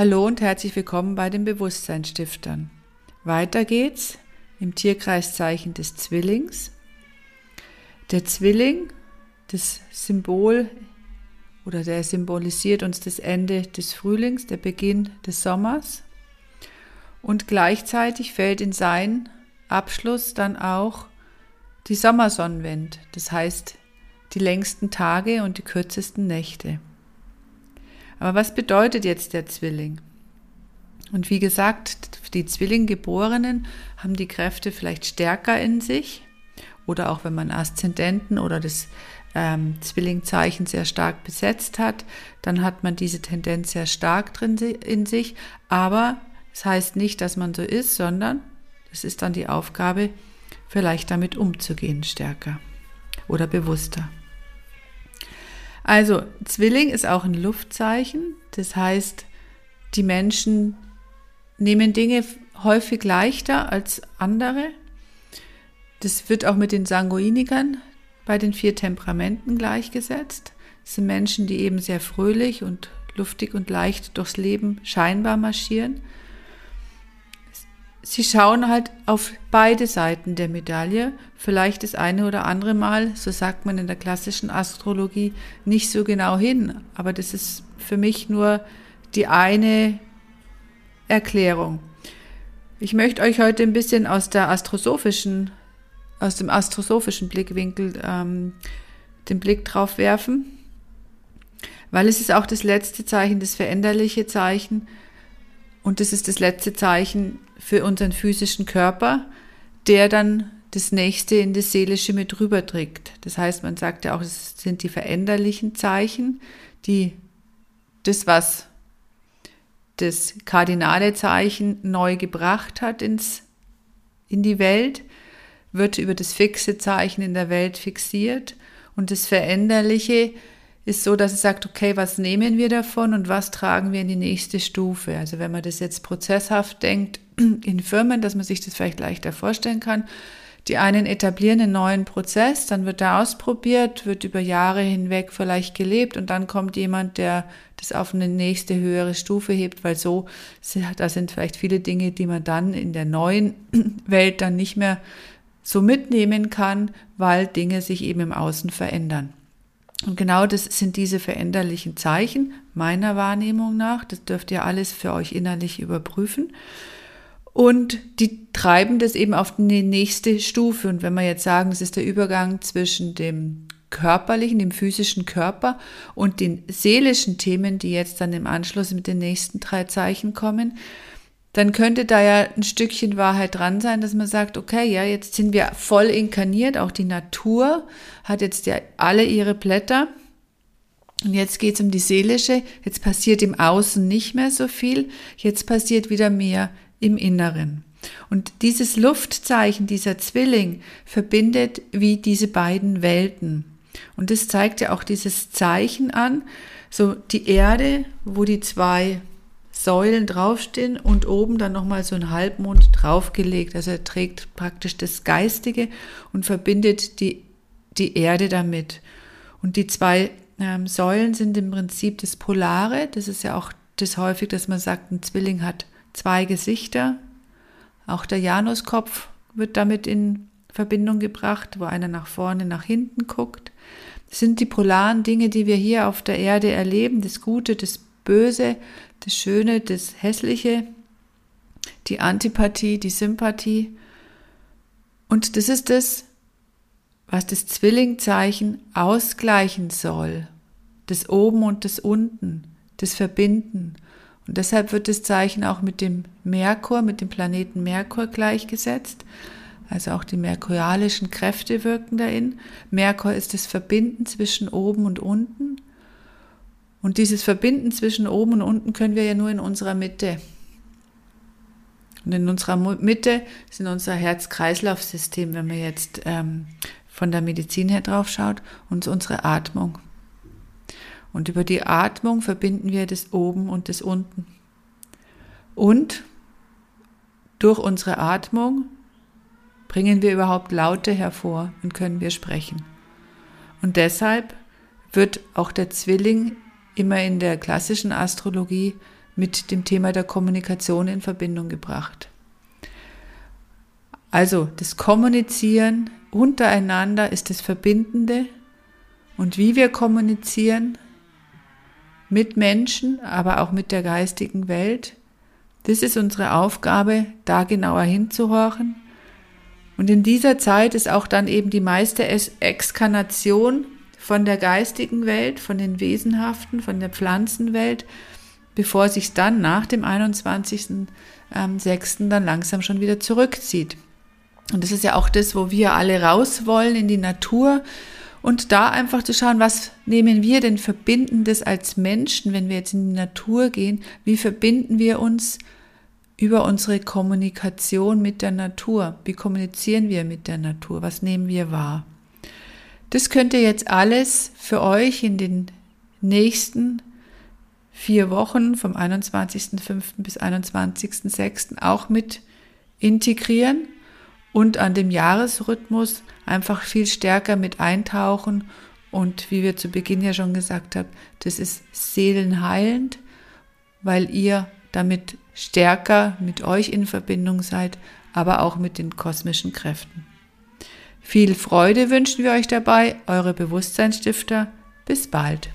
Hallo und herzlich willkommen bei den Bewusstseinsstiftern. Weiter geht's im Tierkreiszeichen des Zwillings. Der Zwilling, das Symbol oder der symbolisiert uns das Ende des Frühlings, der Beginn des Sommers. Und gleichzeitig fällt in seinen Abschluss dann auch die Sommersonnenwind, das heißt die längsten Tage und die kürzesten Nächte. Aber was bedeutet jetzt der Zwilling? Und wie gesagt, die Zwillinggeborenen haben die Kräfte vielleicht stärker in sich oder auch wenn man Aszendenten oder das ähm, Zwillingzeichen sehr stark besetzt hat, dann hat man diese Tendenz sehr stark drin in sich. Aber das heißt nicht, dass man so ist, sondern es ist dann die Aufgabe, vielleicht damit umzugehen stärker oder bewusster. Also Zwilling ist auch ein Luftzeichen. Das heißt, die Menschen nehmen Dinge häufig leichter als andere. Das wird auch mit den Sanguinikern bei den vier Temperamenten gleichgesetzt. Das sind Menschen, die eben sehr fröhlich und luftig und leicht durchs Leben scheinbar marschieren sie schauen halt auf beide Seiten der Medaille. Vielleicht das eine oder andere Mal, so sagt man in der klassischen Astrologie, nicht so genau hin. Aber das ist für mich nur die eine Erklärung. Ich möchte euch heute ein bisschen aus der astrosophischen, aus dem astrosophischen Blickwinkel ähm, den Blick drauf werfen, weil es ist auch das letzte Zeichen, das veränderliche Zeichen. Und das ist das letzte Zeichen für unseren physischen Körper, der dann das nächste in das Seelische mit rüberträgt. Das heißt, man sagt ja auch, es sind die veränderlichen Zeichen, die das, was das kardinale Zeichen neu gebracht hat ins, in die Welt, wird über das fixe Zeichen in der Welt fixiert und das Veränderliche ist so, dass es sagt, okay, was nehmen wir davon und was tragen wir in die nächste Stufe? Also wenn man das jetzt prozesshaft denkt in Firmen, dass man sich das vielleicht leichter vorstellen kann. Die einen etablieren einen neuen Prozess, dann wird er ausprobiert, wird über Jahre hinweg vielleicht gelebt und dann kommt jemand, der das auf eine nächste höhere Stufe hebt, weil so, da sind vielleicht viele Dinge, die man dann in der neuen Welt dann nicht mehr so mitnehmen kann, weil Dinge sich eben im Außen verändern. Und genau das sind diese veränderlichen Zeichen meiner Wahrnehmung nach. Das dürft ihr alles für euch innerlich überprüfen. Und die treiben das eben auf die nächste Stufe. Und wenn wir jetzt sagen, das ist der Übergang zwischen dem körperlichen, dem physischen Körper und den seelischen Themen, die jetzt dann im Anschluss mit den nächsten drei Zeichen kommen, dann könnte da ja ein Stückchen Wahrheit dran sein, dass man sagt, okay, ja, jetzt sind wir voll inkarniert, auch die Natur hat jetzt ja alle ihre Blätter. Und jetzt geht es um die seelische, jetzt passiert im Außen nicht mehr so viel, jetzt passiert wieder mehr im Inneren. Und dieses Luftzeichen, dieser Zwilling, verbindet wie diese beiden Welten. Und das zeigt ja auch dieses Zeichen an, so die Erde, wo die zwei Säulen draufstehen und oben dann nochmal so ein Halbmond draufgelegt. Also er trägt praktisch das Geistige und verbindet die, die Erde damit. Und die zwei ähm, Säulen sind im Prinzip das Polare. Das ist ja auch das häufig, dass man sagt, ein Zwilling hat zwei Gesichter. Auch der Januskopf wird damit in Verbindung gebracht, wo einer nach vorne, nach hinten guckt. Das sind die polaren Dinge, die wir hier auf der Erde erleben, das Gute, das Böse, das Schöne, das Hässliche, die Antipathie, die Sympathie. Und das ist das, was das Zwillingzeichen ausgleichen soll. Das Oben und das Unten, das Verbinden. Und deshalb wird das Zeichen auch mit dem Merkur, mit dem Planeten Merkur gleichgesetzt. Also auch die merkurialischen Kräfte wirken darin. Merkur ist das Verbinden zwischen oben und unten. Und dieses Verbinden zwischen oben und unten können wir ja nur in unserer Mitte. Und in unserer Mitte in unser Herz-Kreislauf-System, wenn man jetzt ähm, von der Medizin her drauf schaut, und unsere Atmung. Und über die Atmung verbinden wir das Oben und das Unten. Und durch unsere Atmung bringen wir überhaupt Laute hervor und können wir sprechen. Und deshalb wird auch der Zwilling immer in der klassischen Astrologie mit dem Thema der Kommunikation in Verbindung gebracht. Also das Kommunizieren untereinander ist das Verbindende und wie wir kommunizieren mit Menschen, aber auch mit der geistigen Welt, das ist unsere Aufgabe, da genauer hinzuhorchen. Und in dieser Zeit ist auch dann eben die meiste Exkarnation von der geistigen Welt, von den Wesenhaften, von der Pflanzenwelt, bevor sich dann nach dem 21.06. Ähm, dann langsam schon wieder zurückzieht. Und das ist ja auch das, wo wir alle raus wollen in die Natur und da einfach zu schauen, was nehmen wir denn Verbindendes als Menschen, wenn wir jetzt in die Natur gehen? Wie verbinden wir uns über unsere Kommunikation mit der Natur? Wie kommunizieren wir mit der Natur? Was nehmen wir wahr? Das könnt ihr jetzt alles für euch in den nächsten vier Wochen vom 21.05. bis 21.06. auch mit integrieren und an dem Jahresrhythmus einfach viel stärker mit eintauchen. Und wie wir zu Beginn ja schon gesagt haben, das ist seelenheilend, weil ihr damit stärker mit euch in Verbindung seid, aber auch mit den kosmischen Kräften. Viel Freude wünschen wir euch dabei, eure Bewusstseinsstifter. Bis bald.